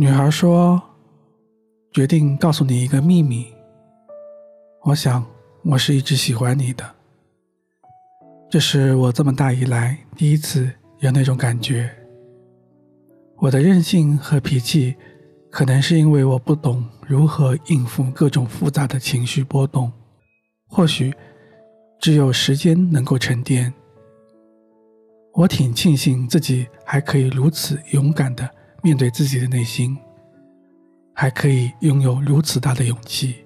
女孩说：“决定告诉你一个秘密。我想，我是一直喜欢你的。这是我这么大以来第一次有那种感觉。我的任性和脾气，可能是因为我不懂如何应付各种复杂的情绪波动。或许，只有时间能够沉淀。我挺庆幸自己还可以如此勇敢的。”面对自己的内心，还可以拥有如此大的勇气。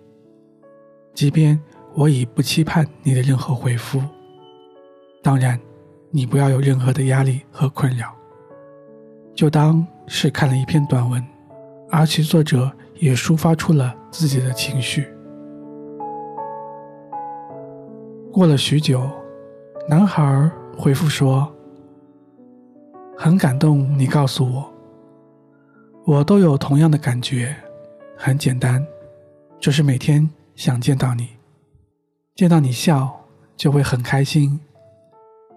即便我已不期盼你的任何回复，当然，你不要有任何的压力和困扰，就当是看了一篇短文，而其作者也抒发出了自己的情绪。过了许久，男孩回复说：“很感动，你告诉我。”我都有同样的感觉，很简单，就是每天想见到你，见到你笑就会很开心。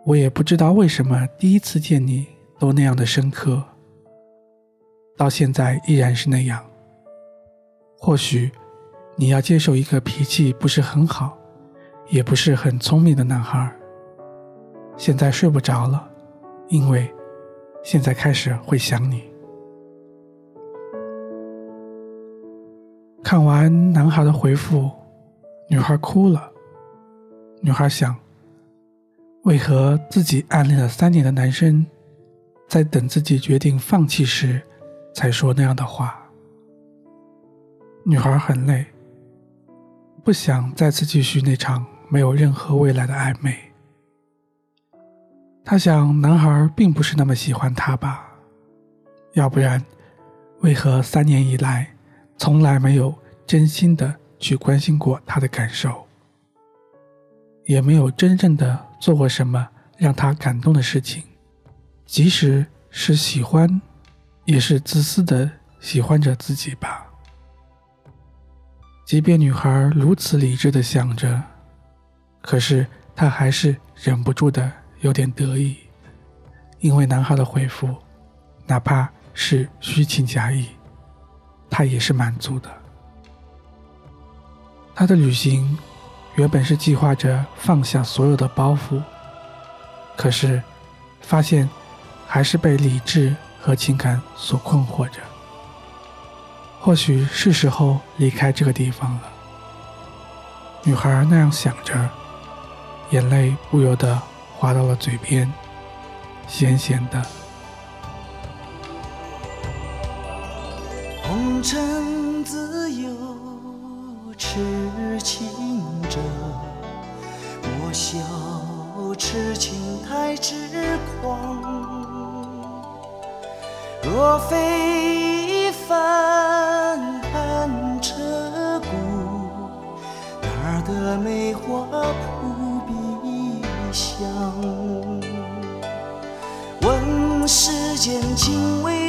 我也不知道为什么第一次见你都那样的深刻，到现在依然是那样。或许你要接受一个脾气不是很好，也不是很聪明的男孩。现在睡不着了，因为现在开始会想你。看完男孩的回复，女孩哭了。女孩想：为何自己暗恋了三年的男生，在等自己决定放弃时，才说那样的话？女孩很累，不想再次继续那场没有任何未来的暧昧。她想，男孩并不是那么喜欢她吧？要不然，为何三年以来？从来没有真心的去关心过他的感受，也没有真正的做过什么让他感动的事情。即使是喜欢，也是自私的喜欢着自己吧。即便女孩如此理智的想着，可是她还是忍不住的有点得意，因为男孩的回复，哪怕是虚情假意。他也是满足的。他的旅行原本是计划着放下所有的包袱，可是发现还是被理智和情感所困惑着。或许是时候离开这个地方了。女孩那样想着，眼泪不由得滑到了嘴边，咸咸的。红尘自有痴情者，莫笑痴情太痴狂。若非一番寒彻骨，哪得梅花扑鼻香？问世间情为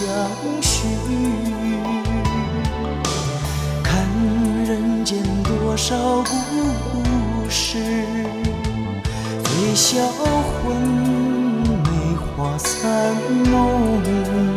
相许，看人间多少故事，醉销魂，梅花三弄。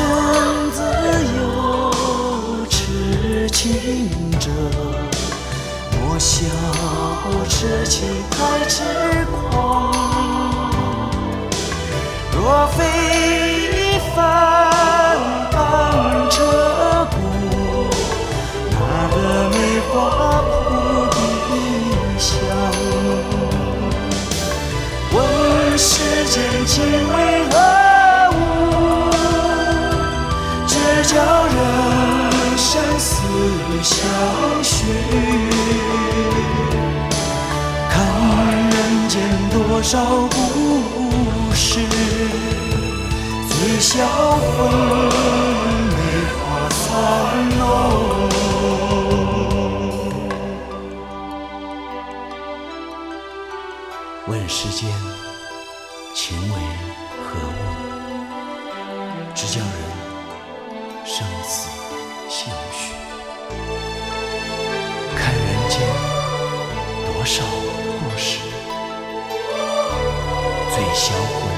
红尘自有痴情者。莫笑痴情太痴狂，若非。帆伴着鼓，那个梅花扑鼻香。问世间情为何相许。看人间多少故事，最销魂梅花三弄。问世间情为何物？只教人生死相许。间多少故事，最销魂